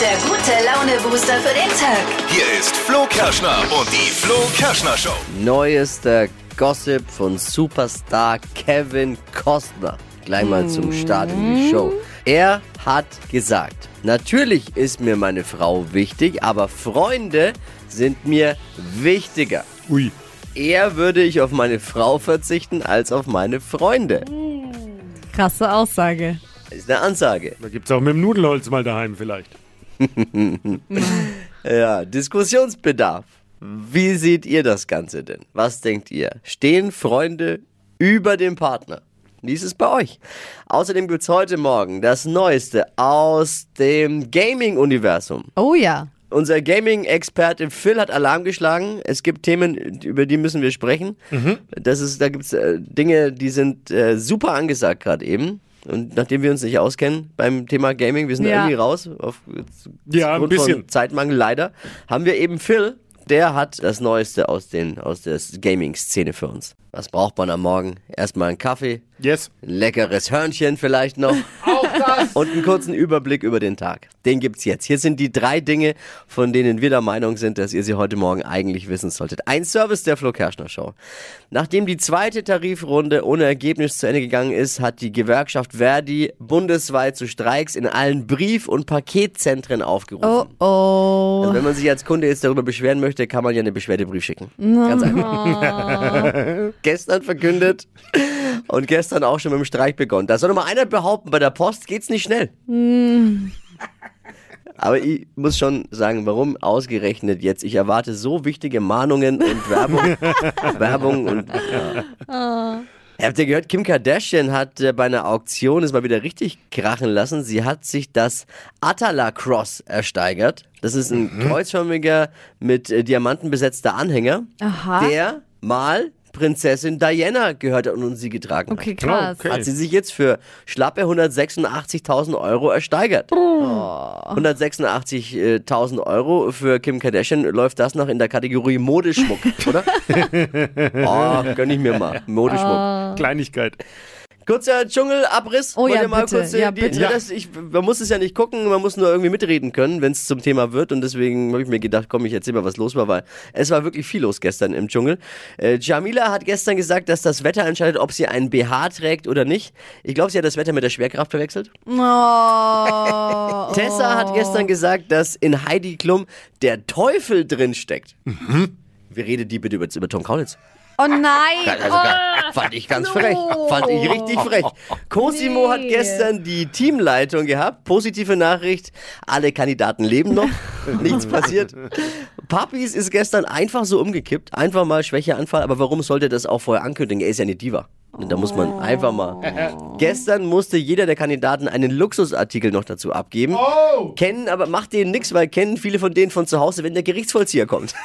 der gute Laune-Booster für den Tag. Hier ist Flo Kerschner und die Flo Kerschner Show. Neuester Gossip von Superstar Kevin Costner. Gleich mal zum Start in die Show. Er hat gesagt, natürlich ist mir meine Frau wichtig, aber Freunde sind mir wichtiger. Ui. Eher würde ich auf meine Frau verzichten als auf meine Freunde. Krasse Aussage. Ist eine Ansage. Da gibt's auch mit dem Nudelholz mal daheim vielleicht. Ja, Diskussionsbedarf. Wie seht ihr das Ganze denn? Was denkt ihr? Stehen Freunde über dem Partner? Wie ist es bei euch? Außerdem gibt's heute Morgen das Neueste aus dem Gaming-Universum. Oh ja. Unser Gaming-Experte Phil hat Alarm geschlagen. Es gibt Themen, über die müssen wir sprechen. Das ist, da gibt es äh, Dinge, die sind äh, super angesagt gerade eben. Und nachdem wir uns nicht auskennen beim Thema Gaming, wir sind Ja. irgendwie raus, auf, Ja, ein aufgrund bisschen. von Zeitmangel leider, haben wir eben Phil, der hat das Neueste aus, den, aus der Gaming-Szene für uns. Was braucht man am Morgen? Erstmal einen Kaffee, Yes. ein leckeres Hörnchen vielleicht noch. Und einen kurzen Überblick über den Tag. Den gibt's jetzt. Hier sind die drei Dinge, von denen wir der Meinung sind, dass ihr sie heute Morgen eigentlich wissen solltet. Ein Service der Flo Kerschner Show. Nachdem die zweite Tarifrunde ohne Ergebnis zu Ende gegangen ist, hat die Gewerkschaft Verdi bundesweit zu Streiks in allen Brief- und Paketzentren aufgerufen. Oh oh. Also wenn man sich als Kunde jetzt darüber beschweren möchte, kann man ja einen Beschwerdebrief schicken. Ganz einfach. gestern verkündet und gestern auch schon mit dem Streik begonnen. Da soll doch mal einer behaupten, bei der Post geht's nicht schnell. Aber ich muss schon sagen, warum ausgerechnet jetzt? Ich erwarte so wichtige Mahnungen und Werbung. Werbung und. Ja. Habt ihr gehört, Kim Kardashian hat äh, bei einer Auktion es mal wieder richtig krachen lassen. Sie hat sich das Atala Cross ersteigert. Das ist ein kreuzförmiger, mit äh, Diamanten besetzter Anhänger, Aha. der mal Prinzessin Diana gehört hat und sie getragen hat. Okay, krass. Okay. Hat sie sich jetzt für schlappe 186.000 Euro ersteigert. 186.000 Euro für Kim Kardashian läuft das noch in der Kategorie Modeschmuck, oder? oh, gönn ich mir mal. Modeschmuck. Kleinigkeit. Kurzer Dschungelabriss. Oh ja, mal bitte. kurz äh, Ja, die, bitte. Das, ich, man muss es ja nicht gucken, man muss nur irgendwie mitreden können, wenn es zum Thema wird. Und deswegen habe ich mir gedacht, komm, ich erzähl mal, was los war, weil es war wirklich viel los gestern im Dschungel. Äh, Jamila hat gestern gesagt, dass das Wetter entscheidet, ob sie einen BH trägt oder nicht. Ich glaube, sie hat das Wetter mit der Schwerkraft verwechselt. Oh. Tessa hat gestern gesagt, dass in Heidi Klum der Teufel drin steckt. Wie redet die bitte über, über Tom Kaulitz? Oh nein. Also, fand ich ganz frech. Fand ich richtig frech. Cosimo hat Nee. gestern die Teamleitung gehabt. Positive Nachricht. Alle Kandidaten leben noch. Nichts passiert. Papis ist gestern einfach so umgekippt. Einfach mal Schwächeanfall. Aber warum sollte das auch vorher ankündigen? Er ist ja eine Diva. Da muss man einfach mal. Gestern musste jeder der Kandidaten einen Luxusartikel noch dazu abgeben. Kennen, aber macht denen nichts, weil kennen viele von denen von zu Hause, wenn der Gerichtsvollzieher kommt.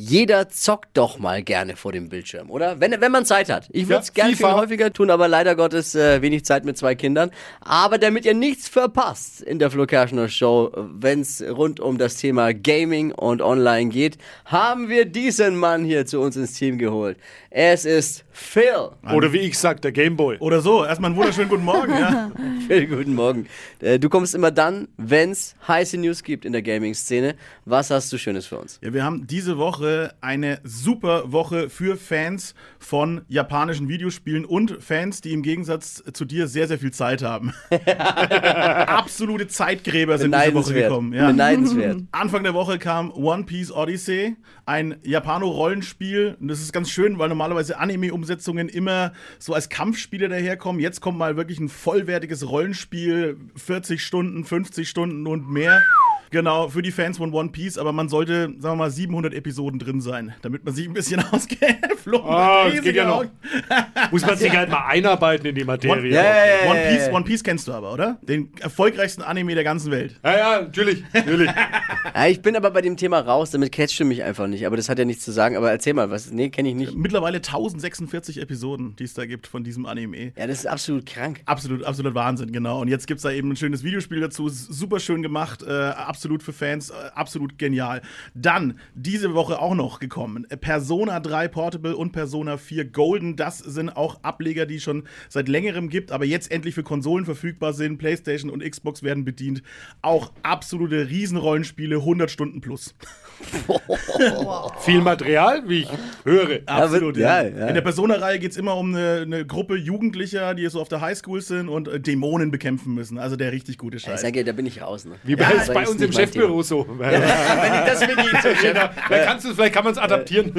Jeder zockt doch mal gerne vor dem Bildschirm, oder? Wenn, wenn man Zeit hat. Ich würde es Ja, gerne viel häufiger tun, aber leider Gottes äh, wenig Zeit mit zwei Kindern. Aber damit ihr nichts verpasst in der Flo Kerschner Show, wenn es rund um das Thema Gaming und Online geht, haben wir diesen Mann hier zu uns ins Team geholt. Es ist Phil. Oder wie ich sag, der Gameboy. Oder so, erstmal einen wunderschönen guten Morgen. Ja. Phil, guten Morgen. Äh, Du kommst immer dann, wenn es heiße News gibt in der Gaming-Szene. Was hast du Schönes für uns? ja, wir haben diese Woche eine super Woche für Fans von japanischen Videospielen und Fans, die im Gegensatz zu dir sehr, sehr viel Zeit haben. Absolute Zeitgräber sind diese Woche gekommen. Ja. Beneidenswert. Anfang der Woche kam One Piece Odyssey, ein Japano-Rollenspiel. Und das ist ganz schön, weil normalerweise Anime-Umsetzungen immer so als Kampfspiele daherkommen. Jetzt kommt mal wirklich ein vollwertiges Rollenspiel, 40 Stunden, 50 Stunden und mehr. Genau, für die Fans von One Piece, aber man sollte, sagen wir mal, 700 Episoden drin sein, damit man sich ein bisschen auskennt. Flo, Ah, das geht ja noch. Muss man sich halt mal einarbeiten in die One, Materie. Ja, ja, One, Piece. One Piece kennst du aber, oder? Den erfolgreichsten Anime der ganzen Welt. ja, ja, natürlich, natürlich. Ja, ich bin aber bei dem Thema raus, damit catchst du mich einfach nicht. Aber das hat ja nichts zu sagen. Aber erzähl mal, was? Nee, kenne ich nicht. Mittlerweile 1046 Episoden, die es da gibt von diesem Anime. Ja, das ist absolut krank. Absolut, absolut Wahnsinn, genau. Und jetzt gibt es da eben ein schönes Videospiel dazu. Super schön gemacht, äh, absolut für Fans, äh, absolut genial. Dann, diese Woche auch noch gekommen, Persona 3 Portable und Persona 4 Golden. Das sind auch Ableger, die es schon seit längerem gibt, aber jetzt endlich für Konsolen verfügbar sind. PlayStation und Xbox werden bedient. Auch absolute Riesenrollenspiele, 100 Stunden plus. Viel Material, wie ich höre. Absolut, wird- ja. ja, ja. In der Persona-Reihe geht es immer um eine, eine Gruppe Jugendlicher, die so auf der Highschool sind und äh, Dämonen bekämpfen müssen. Also der richtig gute Ich Scheiß. sag ja, da bin ich raus. Ne? Wie bei, Ja, das bei ist uns im Chefbüro so. Wenn ich das wirklich genau. Vielleicht, kannst du's- vielleicht kann man es adaptieren.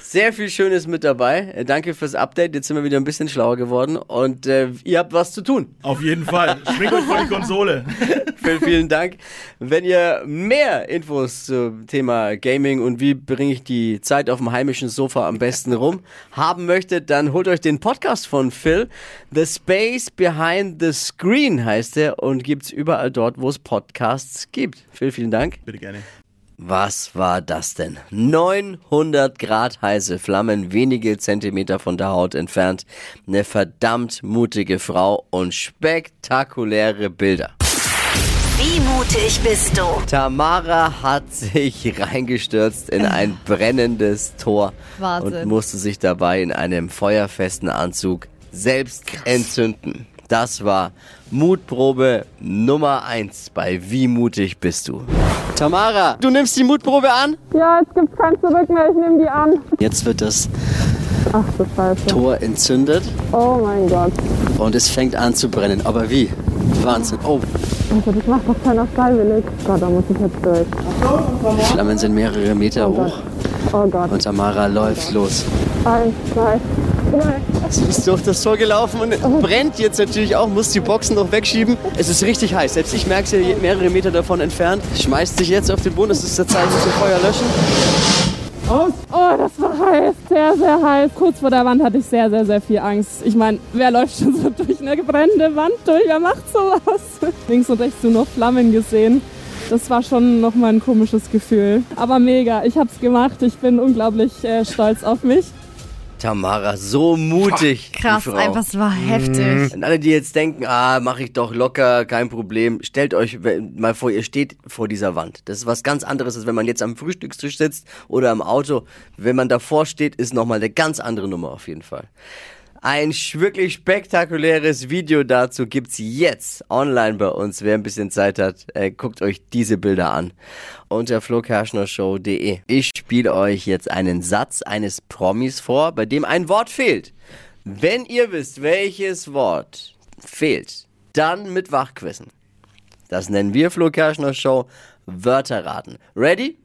Sehr viel Schönes mit dabei. Äh, Danke fürs Update. Jetzt sind wir wieder ein bisschen schlauer geworden. Und äh, ihr habt was zu tun. Auf jeden Fall. Schwingt euch vor die Konsole. Vielen, vielen Dank. Wenn ihr mehr Infos zum Thema Gaming und wie bringe ich die Zeit auf dem heimischen Sofa am besten rum haben möchtet, dann holt euch den Podcast von Phil. The Space Behind the Screen heißt er und gibt's überall dort, wo es Podcasts gibt. Phil, vielen Dank. Bitte gerne. Was war das denn? 900 Grad heiße Flammen, wenige Zentimeter von der Haut entfernt. Eine verdammt mutige Frau und spektakuläre Bilder. Wie mutig bist du? Tamara hat sich reingestürzt in ein brennendes Tor Wahnsinn. und musste sich dabei in einem feuerfesten Anzug selbst entzünden. Das war Mutprobe Nummer 1 bei Wie mutig bist du? Tamara, du nimmst die Mutprobe an? Ja, jetzt gibt's kein Zurück mehr, ich nehme die an. Jetzt wird das Ach. Tor entzündet Oh mein Gott. und es fängt an zu brennen. Aber wie? Wahnsinn. Oh, Also das macht doch keiner freiwillig. Gott, da muss ich jetzt durch. die Flammen sind mehrere Meter hoch Oh Gott. und Tamara läuft los. Eins, zwei, drei. Sie ist durch das Tor gelaufen und brennt jetzt natürlich auch, muss die Boxen noch wegschieben. Es ist richtig heiß. Selbst ich merke es ja mehrere Meter davon entfernt. Schmeißt sich jetzt auf den Boden. Das ist der Zeichen zum Feuer löschen. Das war heiß. Sehr, sehr heiß. Kurz vor der Wand hatte ich sehr, sehr, sehr viel Angst. Ich meine, wer läuft schon so durch eine brennende Wand durch? Wer macht sowas? Links und rechts nur noch Flammen gesehen. Das war schon nochmal ein komisches Gefühl. Aber mega, ich hab's gemacht. Ich bin unglaublich äh, stolz auf mich. Tamara, so mutig. Krass, einfach, es war heftig. Und alle, die jetzt denken, ah, mache ich doch locker, kein Problem, stellt euch mal vor, ihr steht vor dieser Wand. Das ist was ganz anderes, als wenn man jetzt am Frühstückstisch sitzt oder im Auto. Wenn man davor steht, ist nochmal eine ganz andere Nummer auf jeden Fall. Ein wirklich spektakuläres Video dazu gibt's jetzt online bei uns. Wer ein bisschen Zeit hat, äh, guckt euch diese Bilder an unter flokerschnershow.de. Ich spiele euch jetzt einen Satz eines Promis vor, bei dem ein Wort fehlt. Wenn ihr wisst, welches Wort fehlt, dann mit Wachquissen. Das nennen wir Flo Kerschner Show Wörter raten. Ready?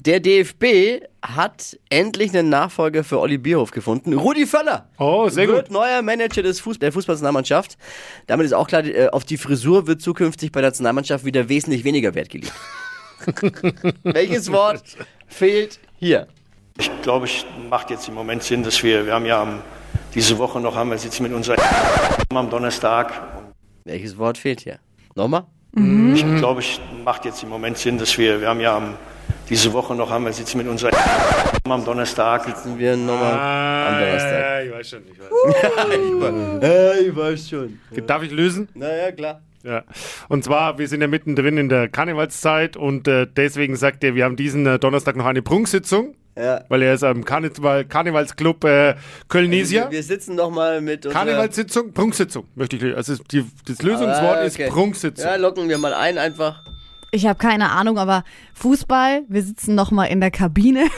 Der DFB hat endlich einen Nachfolger für Olli Bierhoff gefunden. Rudi Völler Oh, sehr wird gut. neuer Manager des Fuß der Fußballnationalmannschaft. Damit ist auch klar, äh, auf die Frisur wird zukünftig bei der Nationalmannschaft wieder wesentlich weniger Wert gelegt. Welches Wort fehlt hier? Ich glaube, es macht jetzt im Moment Sinn, dass wir, wir haben ja am, diese Woche noch, haben wir sitzen mit unserer am Donnerstag. Welches Wort fehlt hier? Nochmal? Ich glaube, es macht jetzt im Moment Sinn, dass wir, wir haben ja am, diese Woche noch, haben wir sitzen mit unserer am Donnerstag. Sind wir nochmal am Donnerstag? Ah, ich weiß schon. Ich weiß. Äh, ich weiß schon. Darf ich lösen? Naja, klar. Ja. Und zwar, wir sind ja mittendrin in der Karnevalszeit und äh, deswegen sagt er, wir haben diesen äh, Donnerstag noch eine Prunksitzung, Ja. weil er ist am Karneval Karnevalsclub äh, Kölnesia. Wir, wir sitzen nochmal mit unserer... Karnevalssitzung, Prunksitzung, möchte ich. Also die, das Lösungswort Ah, ist okay. Prunksitzung. Ja, locken wir mal ein einfach. Ich habe keine Ahnung, aber Fußball, wir sitzen noch mal in der Kabine.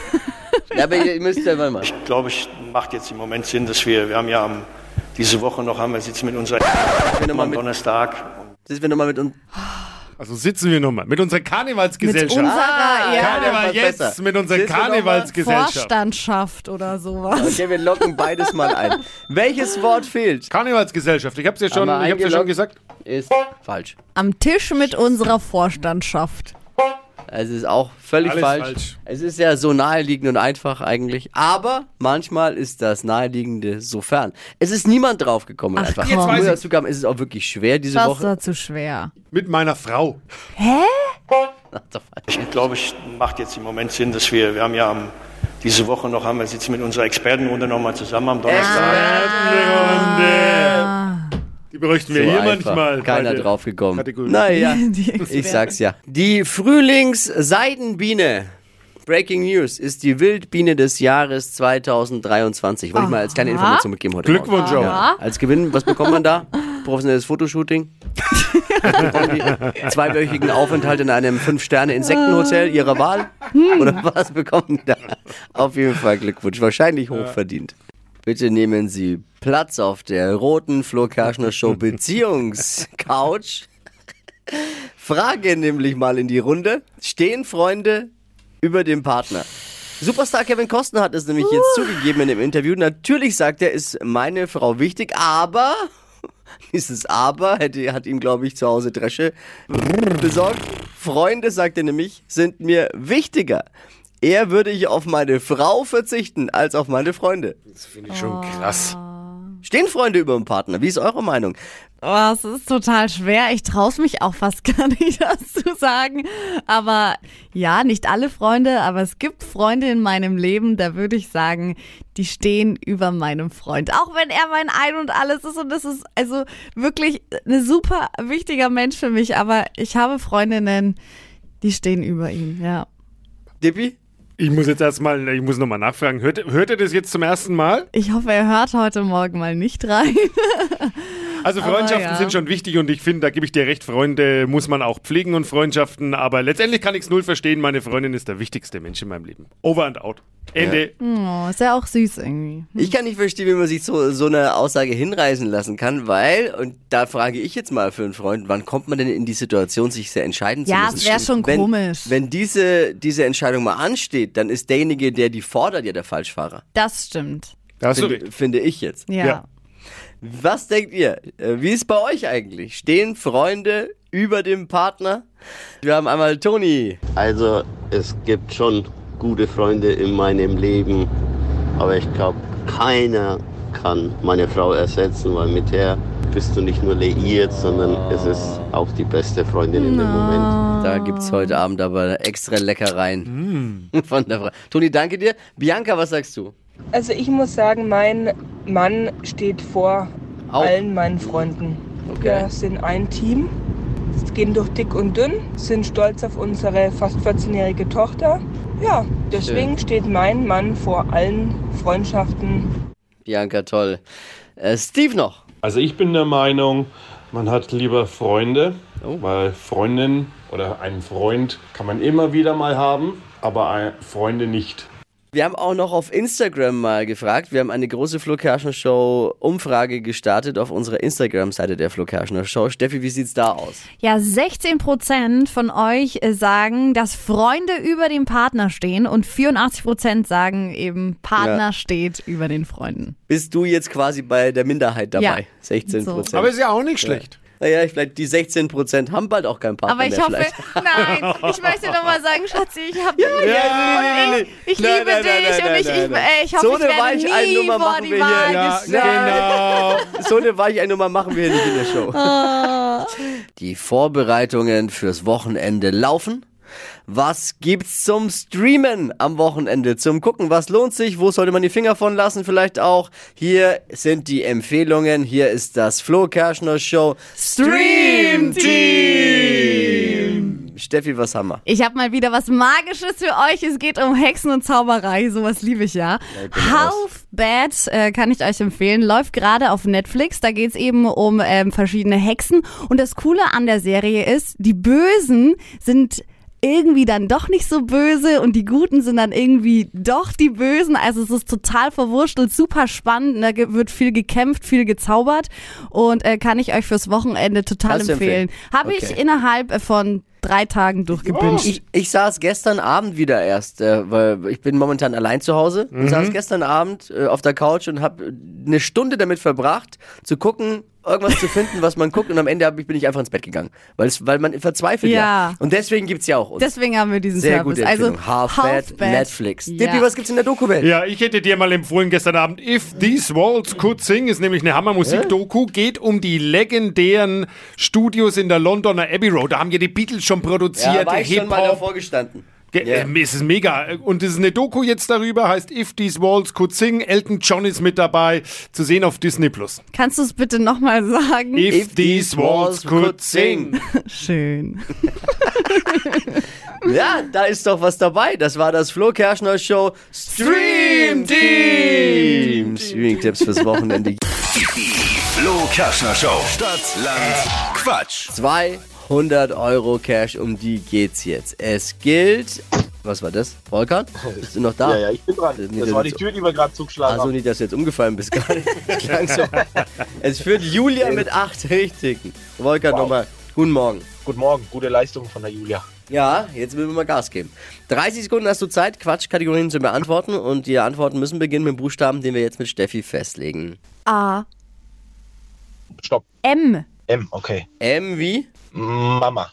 Ja, aber ihr müsst ja mal. Ich glaube, es macht jetzt im Moment Sinn, dass wir, wir haben ja am, diese Woche noch, haben wir sitzen mit unserer am mit, Donnerstag. sitzen wir nochmal mit uns. Also sitzen wir nochmal mit unserer Mit Karnevalsgesellschaft. unserer ja, Karneval jetzt besser. mit unserer Sitzen? Karnevalsgesellschaft. Vorstandschaft oder sowas. Okay, wir locken beides mal ein. Welches Wort fehlt? Karnevalsgesellschaft. Ich hab's ja schon, ich hab's ja schon gesagt. Ist falsch. Am Tisch mit unserer Vorstandschaft. Es ist auch völlig falsch. falsch. Es ist ja so naheliegend und einfach eigentlich. Aber manchmal ist das Naheliegende so fern. Es ist niemand draufgekommen. Ach, einfach. komm. Jetzt weiß ich. dazu es ist auch wirklich schwer diese Das Woche. war zu schwer. Mit meiner Frau. Ich glaube, es macht jetzt im Moment Sinn, dass wir, wir haben ja am, diese Woche noch, haben wir sitzen mit unserer Expertenrunde nochmal zusammen am Donnerstag. Die bräuchten wir So hier einfach. manchmal. Keiner der drauf gekommen. Kategorie. Naja, ich sag's ja. Die Frühlingsseidenbiene. Breaking News ist die Wildbiene des Jahres 2023. Wollte ich mal als kleine Information mitgeben heute. Glückwunsch auch. Ja. Als Gewinn, was bekommt man da? Professionelles Fotoshooting. Zweiwöchigen Aufenthalt in einem Fünf-Sterne-Insektenhotel ihrer Wahl? Oder was bekommen die da? Auf jeden Fall Glückwunsch. Wahrscheinlich hochverdient. Bitte nehmen Sie Platz auf der roten Flo Kerschner Show Beziehungscouch. Frage nämlich mal in die Runde. Stehen Freunde über dem Partner? Superstar Kevin Costner hat es nämlich jetzt zugegeben in dem Interview. Natürlich sagt er, ist meine Frau wichtig, aber dieses Aber hätte, hat ihm, glaube ich, zu Hause Dresche besorgt. Freunde, sagt er nämlich, sind mir wichtiger. Eher würde ich auf meine Frau verzichten als auf meine Freunde. Das finde ich schon krass. Stehen Freunde über dem Partner? Wie ist eure Meinung? Oh, es ist total schwer. Ich traue mich auch fast gar nicht, das zu sagen. Aber ja, nicht alle Freunde, aber es gibt Freunde in meinem Leben, da würde ich sagen, die stehen über meinem Freund. Auch wenn er mein Ein und alles ist. Und das ist also wirklich ein super wichtiger Mensch für mich. Aber ich habe Freundinnen, die stehen über ihm, ja. Dippi? Ich muss jetzt erstmal, ich muss nochmal nachfragen. Hört, hört ihr das jetzt zum ersten Mal? Ich hoffe, er hört heute Morgen mal nicht rein. Also Freundschaften ja. sind schon wichtig und ich finde, da gebe ich dir recht, Freunde muss man auch pflegen und Freundschaften, aber letztendlich kann ich es null verstehen. Meine Freundin ist der wichtigste Mensch in meinem Leben. Over and out. Ende. Oh, ist ja auch süß irgendwie. Ich kann nicht verstehen, wie man sich zu so einer Aussage hinreißen lassen kann, weil, und da frage ich jetzt mal für einen Freund, wann kommt man denn in die Situation, sich sehr entscheiden zu Ja, müssen? es wär schon wenn, komisch. Wenn diese, diese Entscheidung mal ansteht, dann ist derjenige, der die fordert, ja der Falschfahrer. Das stimmt. Da hast du Finde, finde ich jetzt. Ja. Ja. Was denkt ihr? Äh, Wie ist bei euch eigentlich? Stehen Freunde über dem Partner? Wir haben einmal Toni. Also es gibt schon gute Freunde in meinem Leben, aber ich glaube, keiner kann meine Frau ersetzen, weil mit der bist du nicht nur liiert, sondern es ist auch die beste Freundin in dem Moment. Da gibt's heute Abend aber extra Leckereien von der Frau. Toni, danke dir. Bianca, was sagst du? Also ich muss sagen, mein Mann steht vor Auch? allen meinen Freunden. Okay. Wir sind ein Team, gehen durch dick und dünn, sind stolz auf unsere fast 14-jährige Tochter. Ja, deswegen steht mein Mann vor allen Freundschaften. Bianca, toll. Äh, Steve noch. Also ich bin der Meinung, man hat lieber Freunde, Oh. weil Freundin oder einen Freund kann man immer wieder mal haben, aber Freunde nicht. Wir haben auch noch auf Instagram mal gefragt. Wir haben eine große Flo Kerschner Show Umfrage gestartet auf unserer Instagram-Seite der Flo Kerschner Show. Steffi, wie sieht's da aus? Ja, 16% von euch äh, sagen, dass Freunde über dem Partner stehen und 84% sagen eben, Partner Ja. steht über den Freunden. Bist du jetzt quasi bei der Minderheit dabei? Ja. 16 So. Prozent. Aber ist ja auch nicht schlecht. Naja, vielleicht die 16 Prozent haben bald auch keinen Partner Aber ich mehr hoffe, vielleicht. nein, ich möchte doch mal sagen, Schatzi, ich habe Ja, nee, nee, nee. ich Nein, liebe nein, dich nein, und ich, ich, äh, ich hoffe, So ich eine werde nie vor machen die wir hier. Ja, genau. So eine Weicheinnummer machen wir nicht in der Show. Ah. Die Vorbereitungen fürs Wochenende laufen. Was gibt's zum Streamen am Wochenende? Zum Gucken, was lohnt sich? Wo sollte man die Finger von lassen? Vielleicht auch. Hier sind die Empfehlungen. Hier ist das Flo Kerschner Show Stream Team. Steffi, was haben wir? Ich habe mal wieder was Magisches für euch. Es geht um Hexen und Zauberei. Sowas liebe ich ja. Half Bad äh, kann ich euch empfehlen. Läuft gerade auf Netflix. Da geht's eben um ähm, verschiedene Hexen. Und das Coole an der Serie ist, die Bösen sind irgendwie dann doch nicht so böse und die Guten sind dann irgendwie doch die Bösen. Also es ist total verwurschtelt, super spannend. Da ge- wird viel gekämpft, viel gezaubert und äh, kann ich euch fürs Wochenende total Kannst empfehlen. empfehlen? Habe Okay. ich innerhalb äh, von drei Tagen durchgebinged. Ich, ich saß gestern Abend wieder erst, äh, weil ich bin momentan allein zu Hause und saß gestern Abend äh, auf der Couch und habe eine Stunde damit verbracht, zu gucken, irgendwas zu finden, was man guckt und am Ende bin ich einfach ins Bett gegangen, weil, es, weil man verzweifelt ja. Ja. Und deswegen gibt's ja auch uns. Deswegen haben wir diesen Sehr Service. gute also Empfehlung. Half-Bad, Netflix. Ja. Dippi, was gibt's in der Doku-Welt? Ja, ich hätte dir mal empfohlen gestern Abend, If These Walls Could Sing, ist nämlich eine Hammermusik-Doku, geht um die legendären Studios in der Londoner Abbey Road. Da haben ja die Beatles schon produziert, Ja, war ich schon mal davor gestanden. Ja. ähm, Es ist mega. Und es ist eine Doku jetzt darüber, heißt If These Walls Could Sing. Elton John ist mit dabei, zu sehen auf Disney Plus. Kannst du es bitte nochmal sagen? If, These Walls Could Sing. Schön. Ja, da ist doch was dabei. Das war das Flo Kerschner Show Stream Team. Streaming-Tipps fürs Wochenende. Die Flo Kerschner Show. Stadt, Land, Quatsch. 200 Euro Cash, um die geht's jetzt. Es gilt. Was war das? Volkan? Bist du noch da? Ja, ja, ich bin dran. Nee, Das das war die Tür, die wir gerade zugeschlagen Also haben. nicht, dass du jetzt umgefallen bist gerade. So. Es führt Julia mit acht Richtigen. Volkan Wow. nochmal. Guten Morgen. Guten Morgen, gute Leistung von der Julia. Ja, jetzt müssen wir mal Gas geben. 30 Sekunden hast du Zeit, Quatschkategorien zu beantworten. Und die Antworten müssen beginnen mit dem Buchstaben, den wir jetzt mit Steffi festlegen. A. Stopp. M. M, okay. M wie? Mama.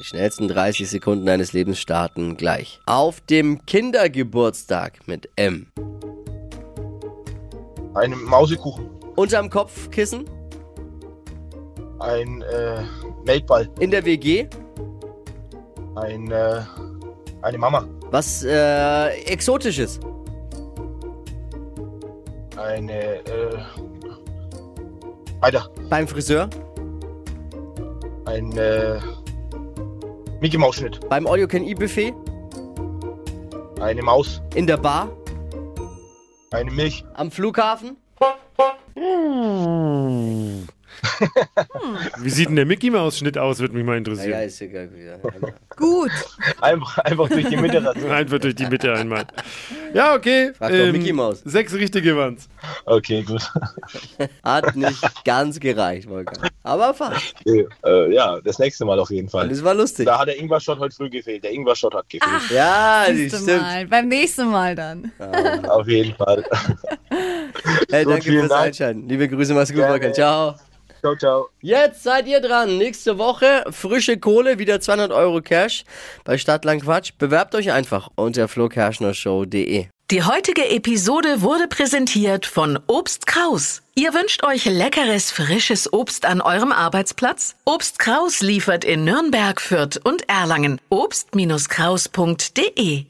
Die schnellsten 30 Sekunden deines Lebens starten gleich. Auf dem Kindergeburtstag mit M. Ein Mausekuchen. Unterm Kopfkissen. Ein äh, Melkball. In der WG. Ein, äh, eine Mama. Was äh, Exotisches. Eine, äh, weiter. Beim Friseur. Ein, äh, Mickey Maus Schnitt. Beim All You Can Eat Buffet. Eine Maus. In der Bar. Eine Milch. Am Flughafen. Wie sieht denn der Mickey Maus Schnitt aus, würde mich mal Ja, interessieren. ja, ist egal. Gut. Einfach, einfach durch die Mitte. rasieren. Einfach durch die Mitte einmal. Ja, okay. ähm, Frag doch Mickey Maus. Sechs richtige waren's. Okay, gut. Hat nicht ganz gereicht, Volker. Aber fast. Okay, äh, ja, das nächste Mal auf jeden Fall. Das war lustig. Da hat der Ingwer-Shot heute früh gefehlt. Der Ingwer-Shot hat gefehlt. Ja, die Siehste stimmt. Mal. Beim nächsten Mal dann. Auf jeden Fall. Hey, Gut, danke fürs Dank. Einschalten. Liebe Grüße, mach's gut. Volker. Ciao. Ciao, ciao. Jetzt seid ihr dran. Nächste Woche frische Kohle, wieder 200 Euro Cash bei Stadtland Quatsch. Bewerbt euch einfach unter flokerschnershow.de. Die heutige Episode wurde präsentiert von Obst Kraus. Ihr wünscht euch leckeres, frisches Obst an eurem Arbeitsplatz? Obst Kraus liefert in Nürnberg, Fürth und Erlangen. Obst-Kraus.de